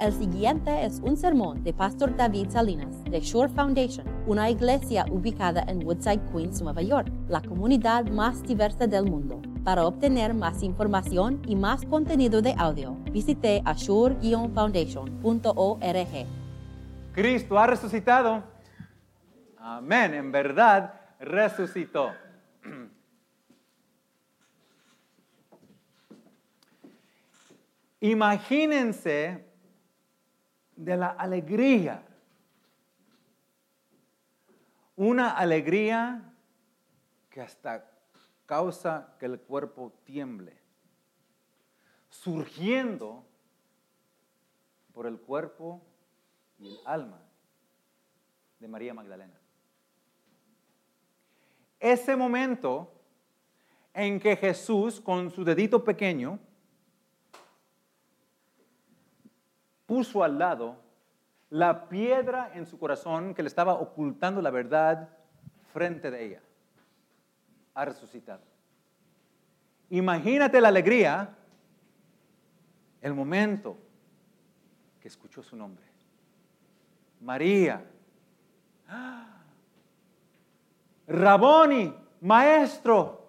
El siguiente es un sermón de Pastor David Salinas de Shore Foundation, una iglesia ubicada en Woodside, Queens, Nueva York, la comunidad más diversa del mundo. Para obtener más información y más contenido de audio, visite ashore-foundation.org. Cristo ha resucitado. Amén. En verdad, resucitó. Imagínense de la alegría. Una alegría que hasta causa que el cuerpo tiemble, surgiendo por el cuerpo y el alma de María Magdalena. Ese momento en que Jesús con su dedito pequeño puso al lado la piedra en su corazón que le estaba ocultando la verdad frente de ella. Ha resucitado. Imagínate la alegría, el momento que escuchó su nombre. María. Raboni, maestro.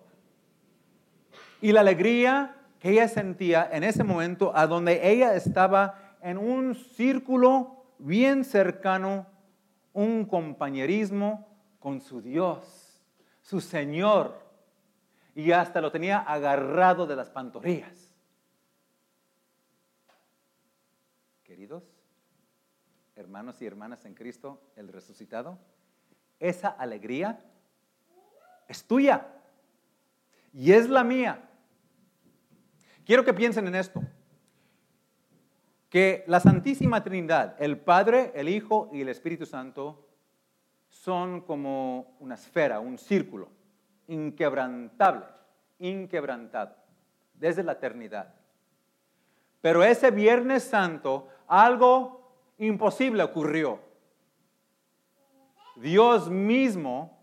Y la alegría que ella sentía en ese momento a donde ella estaba en un círculo bien cercano, un compañerismo con su Dios, su Señor, y hasta lo tenía agarrado de las pantorrillas. Queridos, hermanos y hermanas en Cristo, el resucitado, esa alegría es tuya y es la mía. Quiero que piensen en esto que la Santísima Trinidad, el Padre, el Hijo y el Espíritu Santo, son como una esfera, un círculo, inquebrantable, inquebrantado, desde la eternidad. Pero ese Viernes Santo algo imposible ocurrió. Dios mismo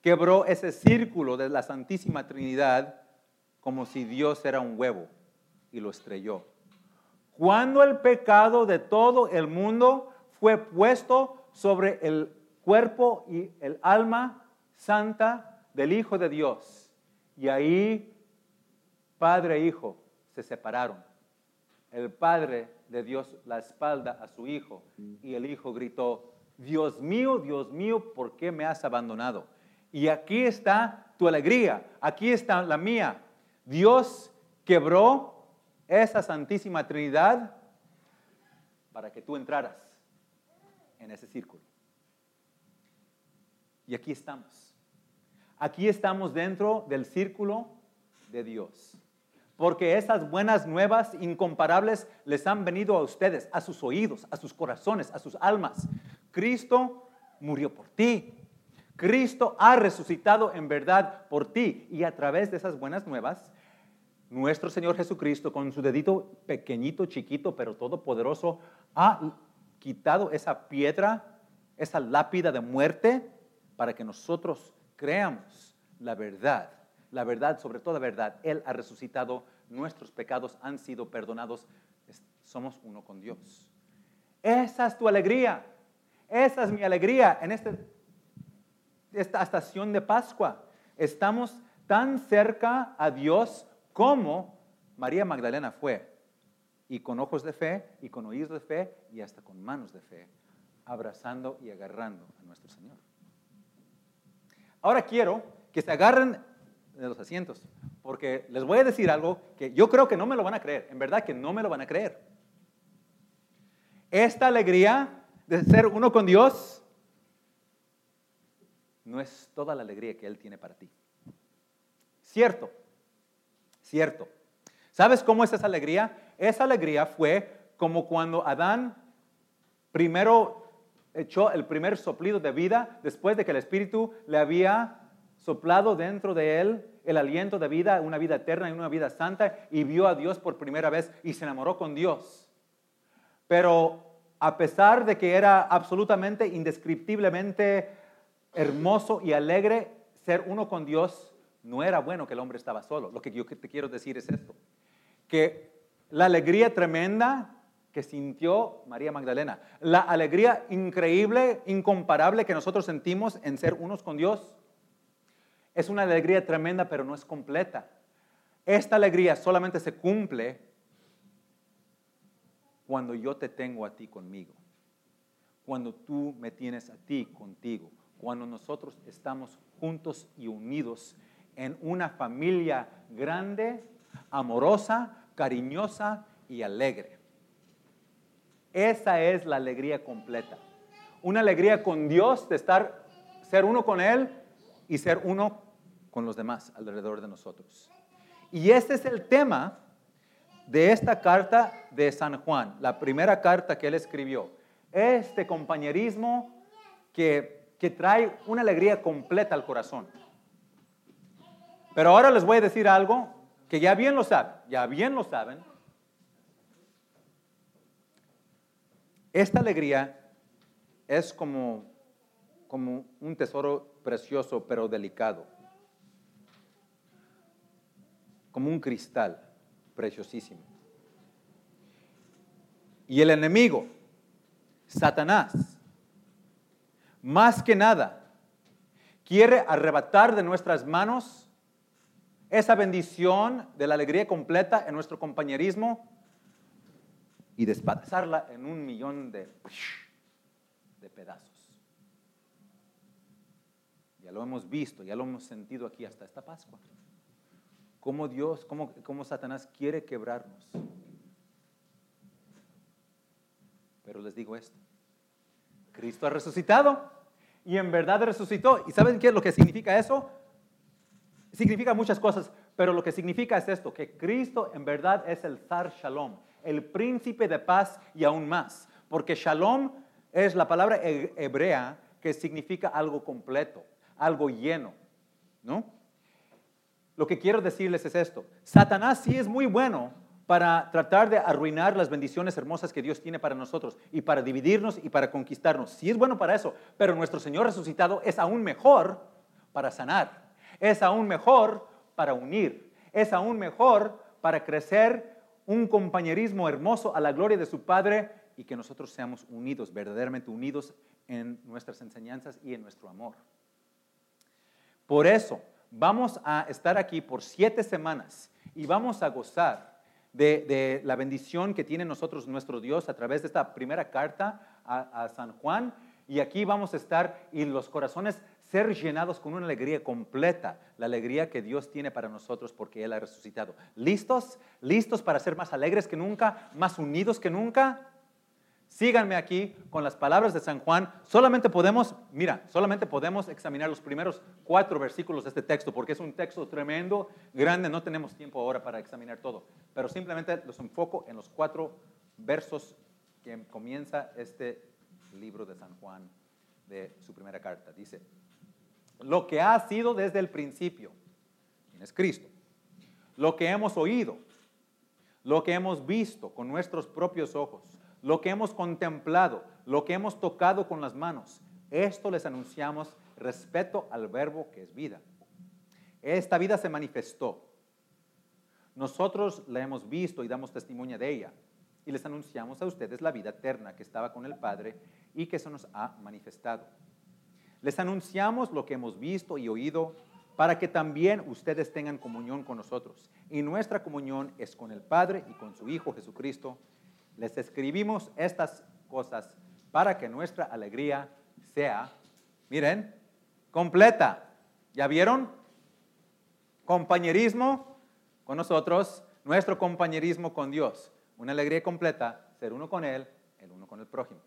quebró ese círculo de la Santísima Trinidad como si Dios era un huevo y lo estrelló cuando el pecado de todo el mundo fue puesto sobre el cuerpo y el alma santa del Hijo de Dios. Y ahí Padre e Hijo se separaron. El Padre de Dios la espalda a su Hijo y el Hijo gritó, Dios mío, Dios mío, ¿por qué me has abandonado? Y aquí está tu alegría, aquí está la mía. Dios quebró esa Santísima Trinidad para que tú entraras en ese círculo. Y aquí estamos. Aquí estamos dentro del círculo de Dios. Porque esas buenas nuevas incomparables les han venido a ustedes, a sus oídos, a sus corazones, a sus almas. Cristo murió por ti. Cristo ha resucitado en verdad por ti. Y a través de esas buenas nuevas, nuestro Señor Jesucristo, con su dedito pequeñito, chiquito, pero todopoderoso, ha quitado esa piedra, esa lápida de muerte, para que nosotros creamos la verdad, la verdad sobre toda verdad. Él ha resucitado, nuestros pecados han sido perdonados, somos uno con Dios. Esa es tu alegría, esa es mi alegría en este, esta estación de Pascua. Estamos tan cerca a Dios como María Magdalena fue, y con ojos de fe, y con oídos de fe, y hasta con manos de fe, abrazando y agarrando a nuestro Señor. Ahora quiero que se agarren de los asientos, porque les voy a decir algo que yo creo que no me lo van a creer, en verdad que no me lo van a creer. Esta alegría de ser uno con Dios no es toda la alegría que Él tiene para ti. Cierto, ¿Sabes cómo es esa alegría? Esa alegría fue como cuando Adán primero echó el primer soplido de vida después de que el Espíritu le había soplado dentro de él el aliento de vida, una vida eterna y una vida santa, y vio a Dios por primera vez y se enamoró con Dios. Pero a pesar de que era absolutamente, indescriptiblemente hermoso y alegre ser uno con Dios, no era bueno que el hombre estaba solo. Lo que yo te quiero decir es esto, que la alegría tremenda que sintió María Magdalena. La alegría increíble, incomparable que nosotros sentimos en ser unos con Dios. Es una alegría tremenda, pero no es completa. Esta alegría solamente se cumple cuando yo te tengo a ti conmigo, cuando tú me tienes a ti contigo, cuando nosotros estamos juntos y unidos en una familia grande, amorosa, cariñosa y alegre. Esa es la alegría completa. Una alegría con Dios de estar, ser uno con Él y ser uno con los demás alrededor de nosotros. Y este es el tema de esta carta de San Juan, la primera carta que él escribió. Este compañerismo que, que trae una alegría completa al corazón. Pero ahora les voy a decir algo que ya bien lo saben, ya bien lo saben. Esta alegría es como, como un tesoro precioso pero delicado, como un cristal preciosísimo. Y el enemigo, Satanás, más que nada, quiere arrebatar de nuestras manos esa bendición de la alegría completa en nuestro compañerismo y despedazarla en un millón de, de pedazos. Ya lo hemos visto, ya lo hemos sentido aquí hasta esta Pascua. Cómo Dios, cómo, cómo Satanás quiere quebrarnos. Pero les digo esto. Cristo ha resucitado y en verdad resucitó. ¿Y saben qué es lo que significa eso? Significa muchas cosas, pero lo que significa es esto, que Cristo en verdad es el Zar Shalom, el príncipe de paz y aún más, porque Shalom es la palabra hebrea que significa algo completo, algo lleno, ¿no? Lo que quiero decirles es esto, Satanás sí es muy bueno para tratar de arruinar las bendiciones hermosas que Dios tiene para nosotros y para dividirnos y para conquistarnos. Sí es bueno para eso, pero nuestro Señor resucitado es aún mejor para sanar es aún mejor para unir, es aún mejor para crecer un compañerismo hermoso a la gloria de su Padre y que nosotros seamos unidos, verdaderamente unidos en nuestras enseñanzas y en nuestro amor. Por eso vamos a estar aquí por siete semanas y vamos a gozar de, la bendición que tiene nosotros nuestro Dios a través de esta primera carta a, a San Juan. Y aquí vamos a estar y los corazones ser llenados con una alegría completa, la alegría que Dios tiene para nosotros porque Él ha resucitado. ¿Listos? ¿Listos para ser más alegres que nunca? ¿Más unidos que nunca? Síganme aquí con las palabras de San Juan. Solamente podemos, mira, solamente podemos examinar los primeros cuatro versículos de este texto porque es un texto tremendo, grande, no tenemos tiempo ahora para examinar todo, pero simplemente los enfoco en los cuatro versos que comienza este libro de San Juan de su primera carta. Dice, lo que ha sido desde el principio, es Cristo, lo que hemos oído, lo que hemos visto con nuestros propios ojos, lo que hemos contemplado, lo que hemos tocado con las manos, esto les anunciamos respeto al verbo que es vida. Esta vida se manifestó. Nosotros la hemos visto y damos testimonio de ella. Y les anunciamos a ustedes la vida eterna que estaba con el Padre y que se nos ha manifestado. Les anunciamos lo que hemos visto y oído para que también ustedes tengan comunión con nosotros. Y nuestra comunión es con el Padre y con su Hijo Jesucristo. Les escribimos estas cosas para que nuestra alegría sea, miren, completa. ¿Ya vieron? Compañerismo con nosotros, nuestro compañerismo con Dios. Una alegría completa, ser uno con Él, el uno con el prójimo.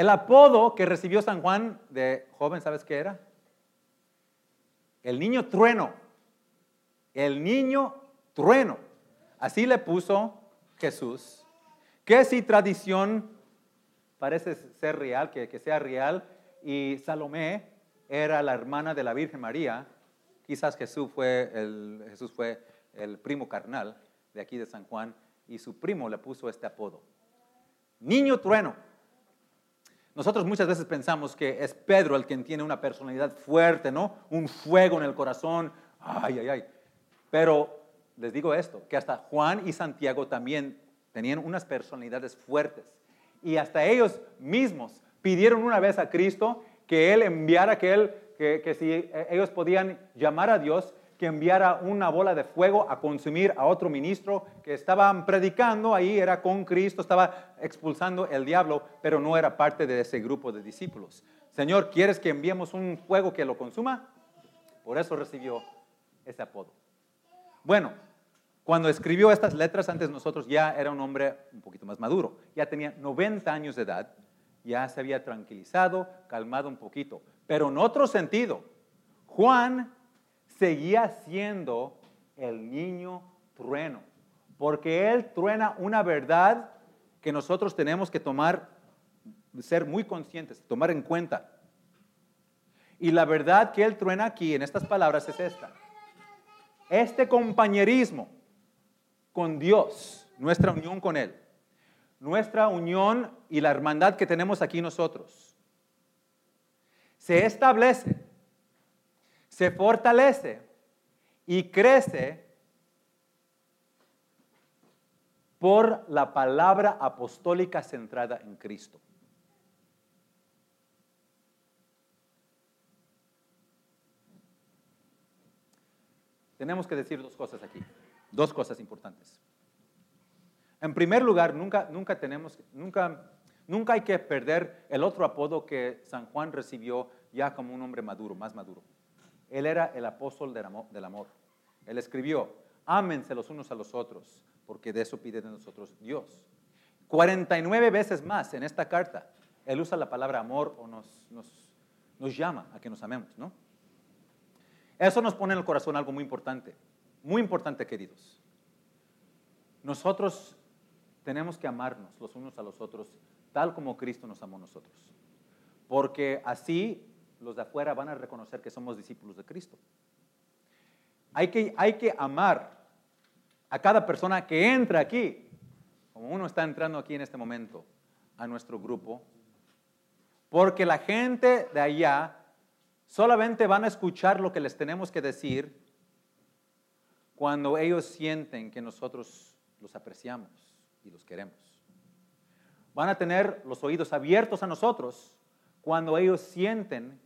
El apodo que recibió San Juan de joven, ¿sabes qué era? El niño trueno. El niño trueno. Así le puso Jesús. Que si tradición parece ser real, que, que sea real, y Salomé era la hermana de la Virgen María, quizás Jesús fue el, Jesús fue el primo carnal de aquí de San Juan, y su primo le puso este apodo. Niño trueno. Nosotros muchas veces pensamos que es Pedro el quien tiene una personalidad fuerte, ¿no? Un fuego en el corazón. Ay, ay, ay. Pero les digo esto, que hasta Juan y Santiago también tenían unas personalidades fuertes. Y hasta ellos mismos pidieron una vez a Cristo que Él enviara, que, él, que, que si ellos podían llamar a Dios, que enviara una bola de fuego a consumir a otro ministro que estaban predicando, ahí era con Cristo, estaba expulsando el diablo, pero no era parte de ese grupo de discípulos. Señor, ¿quieres que enviemos un fuego que lo consuma? Por eso recibió ese apodo. Bueno, cuando escribió estas letras, antes nosotros ya era un hombre un poquito más maduro, ya tenía 90 años de edad, ya se había tranquilizado, calmado un poquito, pero en otro sentido, Juan seguía siendo el niño trueno, porque él truena una verdad que nosotros tenemos que tomar, ser muy conscientes, tomar en cuenta. Y la verdad que él truena aquí en estas palabras es esta. Este compañerismo con Dios, nuestra unión con Él, nuestra unión y la hermandad que tenemos aquí nosotros, se establece se fortalece y crece por la palabra apostólica centrada en Cristo. Tenemos que decir dos cosas aquí, dos cosas importantes. En primer lugar, nunca, nunca tenemos, nunca, nunca hay que perder el otro apodo que San Juan recibió ya como un hombre maduro, más maduro. Él era el apóstol del amor. Él escribió, ámense los unos a los otros, porque de eso pide de nosotros Dios. 49 veces más en esta carta, Él usa la palabra amor o nos, nos, llama a que nos amemos, ¿no? Eso nos pone en el corazón algo muy importante, muy importante, queridos. Nosotros tenemos que amarnos los unos a los otros tal como Cristo nos amó a nosotros. Porque así los de afuera van a reconocer que somos discípulos de Cristo. Hay que, hay que amar a cada persona que entra aquí, como uno está entrando aquí en este momento a nuestro grupo, porque la gente de allá solamente van a escuchar lo que les tenemos que decir cuando ellos sienten que nosotros los apreciamos y los queremos. Van a tener los oídos abiertos a nosotros cuando ellos sienten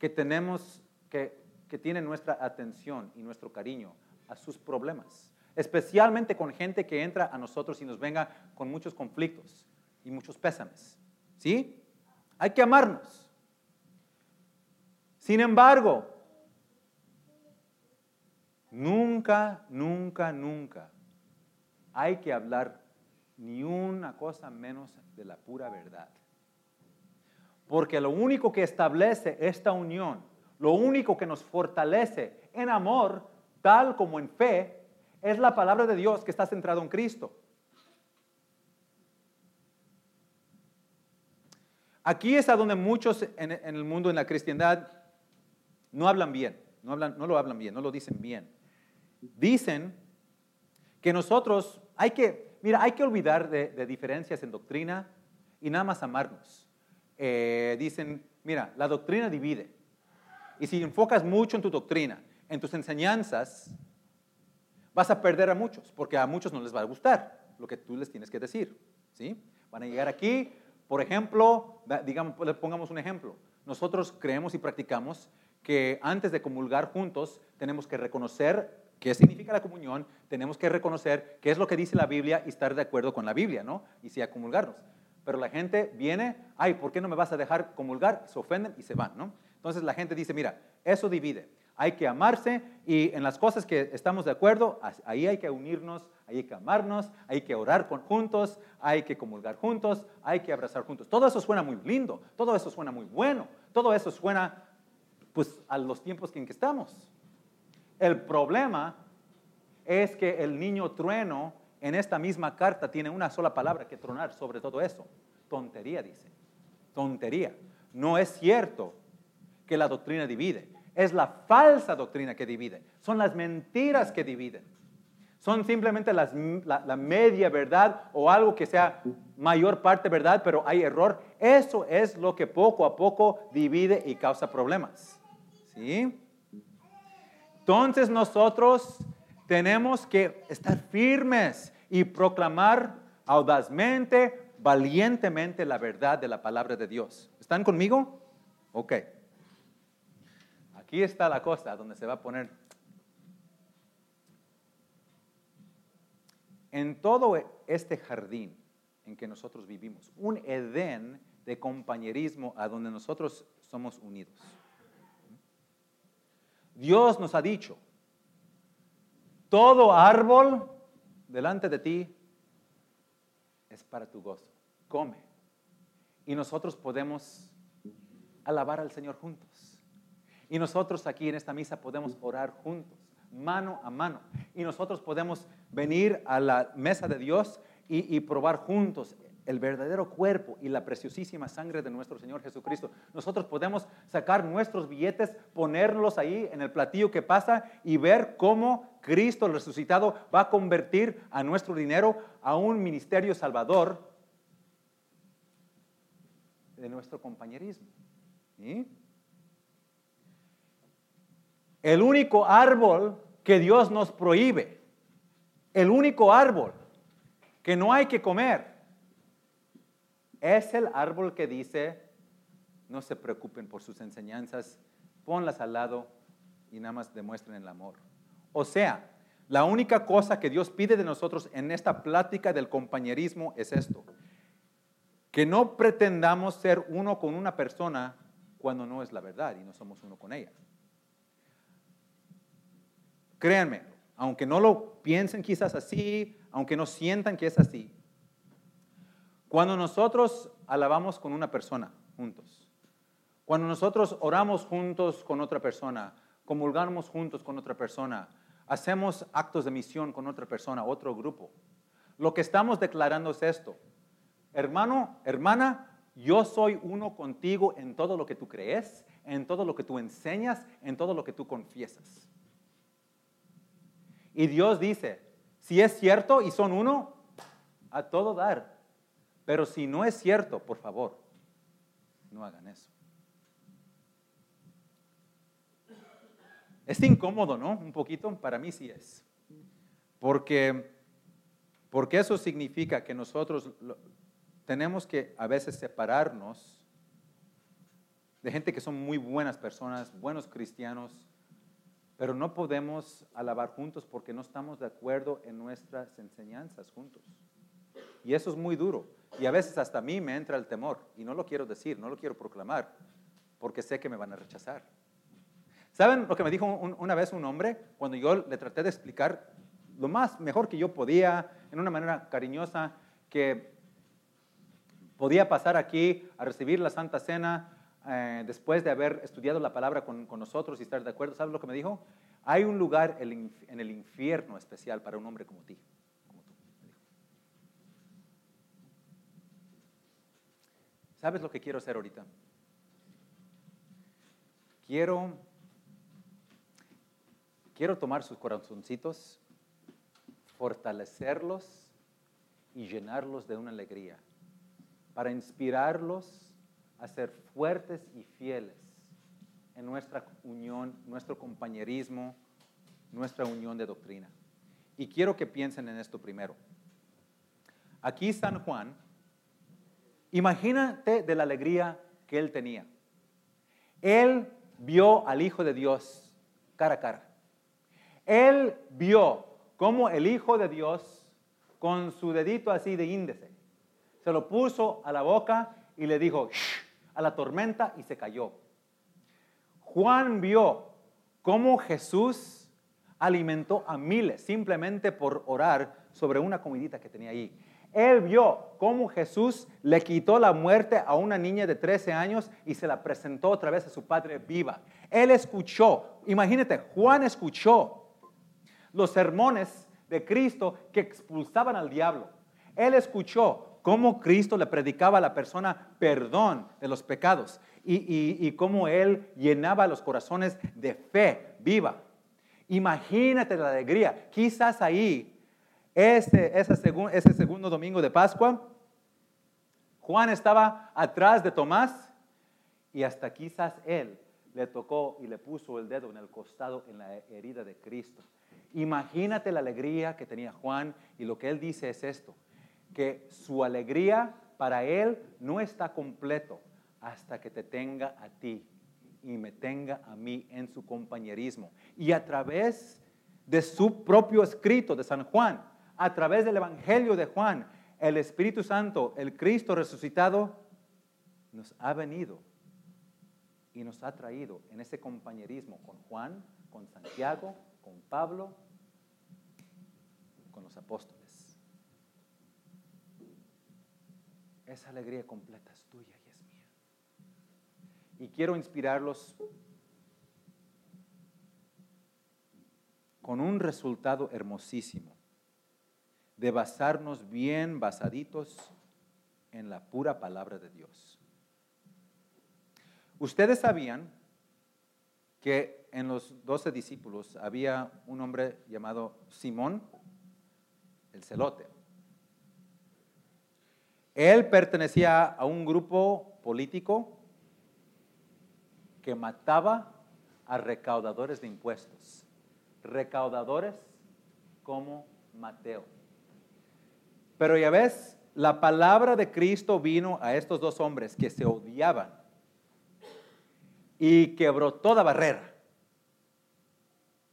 que tenemos, que, que tienen nuestra atención y nuestro cariño a sus problemas, especialmente con gente que entra a nosotros y nos venga con muchos conflictos y muchos pésames. ¿Sí? Hay que amarnos. Sin embargo, nunca, nunca, nunca hay que hablar ni una cosa menos de la pura verdad. Porque lo único que establece esta unión, lo único que nos fortalece en amor, tal como en fe, es la palabra de Dios que está centrado en Cristo. Aquí es a donde muchos en, el mundo, en la cristiandad, no hablan bien, no lo hablan bien, no lo dicen bien. Dicen que nosotros hay que, mira, hay que olvidar de diferencias en doctrina y nada más amarnos. Eh, dicen, mira, la doctrina divide. Y si enfocas mucho en tu doctrina, en tus enseñanzas, vas a perder a muchos, porque a muchos no les va a gustar lo que tú les tienes que decir. ¿sí? Van a llegar aquí, por ejemplo, digamos, pongamos un ejemplo. Nosotros creemos y practicamos que antes de comulgar juntos tenemos que reconocer qué significa la comunión, tenemos que reconocer qué es lo que dice la Biblia y estar de acuerdo con la Biblia, ¿no? Y si a comulgarnos. Pero la gente viene, ay, ¿por qué no me vas a dejar comulgar? Se ofenden y se van, ¿no? Entonces la gente dice, mira, eso divide. Hay que amarse y en las cosas que estamos de acuerdo, ahí hay que unirnos, ahí hay que amarnos, hay que orar juntos, hay que comulgar juntos, hay que abrazar juntos. Todo eso suena muy lindo, todo eso suena muy bueno, todo eso suena pues a los tiempos en que estamos. El problema es que el niño trueno en esta misma carta tiene una sola palabra que tronar sobre todo eso. Tontería, dice. Tontería. No es cierto que la doctrina divide. Es la falsa doctrina que divide. Son las mentiras que dividen. Son simplemente la, la, media verdad o algo que sea mayor parte verdad, pero hay error. Eso es lo que poco a poco divide y causa problemas. ¿Sí? Entonces nosotros Tenemos que estar firmes y proclamar audazmente, valientemente la verdad de la palabra de Dios. ¿Están conmigo? Ok. Aquí está la cosa donde se va a poner. En todo este jardín en que nosotros vivimos, un Edén de compañerismo a donde nosotros somos unidos. Dios nos ha dicho, todo árbol delante de ti es para tu gozo. Come. Y nosotros podemos alabar al Señor juntos. Y nosotros aquí en esta misa podemos orar juntos, mano a mano. Y nosotros podemos venir a la mesa de Dios y, probar juntos el verdadero cuerpo y la preciosísima sangre de nuestro Señor Jesucristo. Nosotros podemos sacar nuestros billetes, ponerlos ahí en el platillo que pasa y ver cómo Cristo resucitado va a convertir a nuestro dinero a un ministerio salvador de nuestro compañerismo. El único árbol que Dios nos prohíbe, el único árbol que no hay que comer, es el árbol que dice, no se preocupen por sus enseñanzas, ponlas al lado y nada más demuestren el amor. O sea, la única cosa que Dios pide de nosotros en esta plática del compañerismo es esto, que no pretendamos ser uno con una persona cuando no es la verdad y no somos uno con ella. Créanme, aunque no lo piensen quizás así, aunque no sientan que es así, cuando nosotros alabamos con una persona juntos, cuando nosotros oramos juntos con otra persona, comulgamos juntos con otra persona, hacemos actos de misión con otra persona, otro grupo, lo que estamos declarando es esto. Hermano, hermana, yo soy uno contigo en todo lo que tú crees, en todo lo que tú enseñas, en todo lo que tú confiesas. Y Dios dice, si es cierto y son uno, a todo dar. Pero si no es cierto, por favor, no hagan eso. Es incómodo, ¿no? Un poquito, para mí sí es. Porque, porque eso significa que nosotros tenemos que a veces separarnos de gente que son muy buenas personas, buenos cristianos, pero no podemos alabar juntos porque no estamos de acuerdo en nuestras enseñanzas juntos. Y eso es muy duro. Y a veces hasta a mí me entra el temor y no lo quiero decir, no lo quiero proclamar, porque sé que me van a rechazar. ¿Saben lo que me dijo una vez un hombre cuando yo le traté de explicar lo más mejor que yo podía, en una manera cariñosa, que podía pasar aquí a recibir la Santa Cena eh, después de haber estudiado la palabra con, con, nosotros y estar de acuerdo? ¿Sabes lo que me dijo? Hay un lugar en el infierno especial para un hombre como ti. ¿Sabes lo que quiero hacer ahorita? Quiero, quiero tomar sus corazoncitos, fortalecerlos y llenarlos de una alegría, para inspirarlos a ser fuertes y fieles en nuestra unión, nuestro compañerismo, nuestra unión de doctrina. Y quiero que piensen en esto primero. Aquí San Juan Imagínate de la alegría que él tenía. Él vio al Hijo de Dios cara a cara. Él vio cómo el Hijo de Dios, con su dedito así de índice, se lo puso a la boca y le dijo a la tormenta y se cayó. Juan vio cómo Jesús alimentó a miles simplemente por orar sobre una comidita que tenía ahí. Él vio cómo Jesús le quitó la muerte a una niña de 13 años y se la presentó otra vez a su padre viva. Él escuchó, imagínate, Juan escuchó los sermones de Cristo que expulsaban al diablo. Él escuchó cómo Cristo le predicaba a la persona perdón de los pecados y, y cómo Él llenaba los corazones de fe viva. Imagínate la alegría. Quizás ahí ese, ese, segundo domingo de Pascua, Juan estaba atrás de Tomás y hasta quizás él le tocó y le puso el dedo en el costado en la herida de Cristo. Imagínate la alegría que tenía Juan y lo que él dice es esto, que su alegría para él no está completo hasta que te tenga a ti y me tenga a mí en su compañerismo. Y a través de su propio escrito de San Juan, a través del Evangelio de Juan, el Espíritu Santo, el Cristo resucitado, nos ha venido y nos ha traído en ese compañerismo con Juan, con Santiago, con Pablo, con los apóstoles. Esa alegría completa es tuya y es mía. Y quiero inspirarlos con un resultado hermosísimo de basarnos bien basaditos en la pura palabra de Dios. Ustedes sabían que en los doce discípulos había un hombre llamado Simón, el celote. Él pertenecía a un grupo político que mataba a recaudadores de impuestos. Recaudadores como Mateo. Pero ya ves, la palabra de Cristo vino a estos dos hombres que se odiaban y quebró toda barrera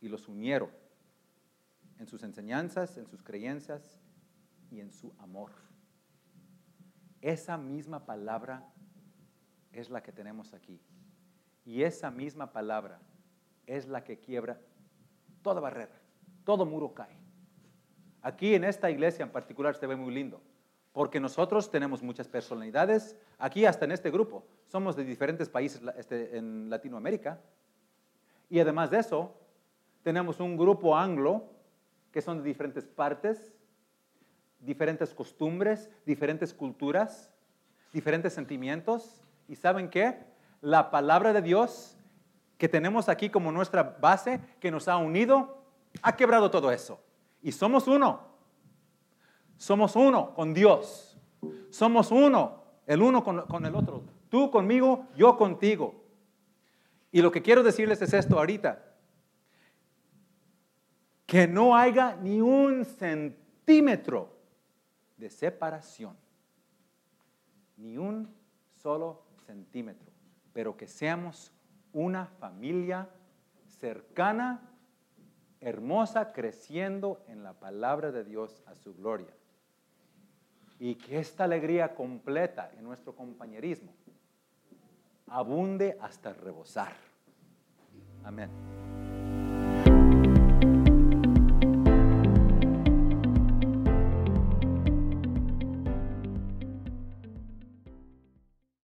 y los unieron en sus enseñanzas, en sus creencias y en su amor. Esa misma palabra es la que tenemos aquí. Y esa misma palabra es la que quiebra toda barrera, todo muro cae. Aquí en esta iglesia en particular se ve muy lindo, porque nosotros tenemos muchas personalidades, aquí hasta en este grupo, somos de diferentes países este, en Latinoamérica, y además de eso, tenemos un grupo anglo, que son de diferentes partes, diferentes costumbres, diferentes culturas, diferentes sentimientos, y ¿saben qué? La palabra de Dios que tenemos aquí como nuestra base, que nos ha unido, ha quebrado todo eso. Y somos uno. Somos uno con Dios. Somos uno, el uno con, el otro. Tú conmigo, yo contigo. Y lo que quiero decirles es esto ahorita. Que no haya ni un centímetro de separación. Ni un solo centímetro. Pero que seamos una familia cercana hermosa, creciendo en la palabra de Dios a su gloria. Y que esta alegría completa en nuestro compañerismo abunde hasta rebosar. Amén.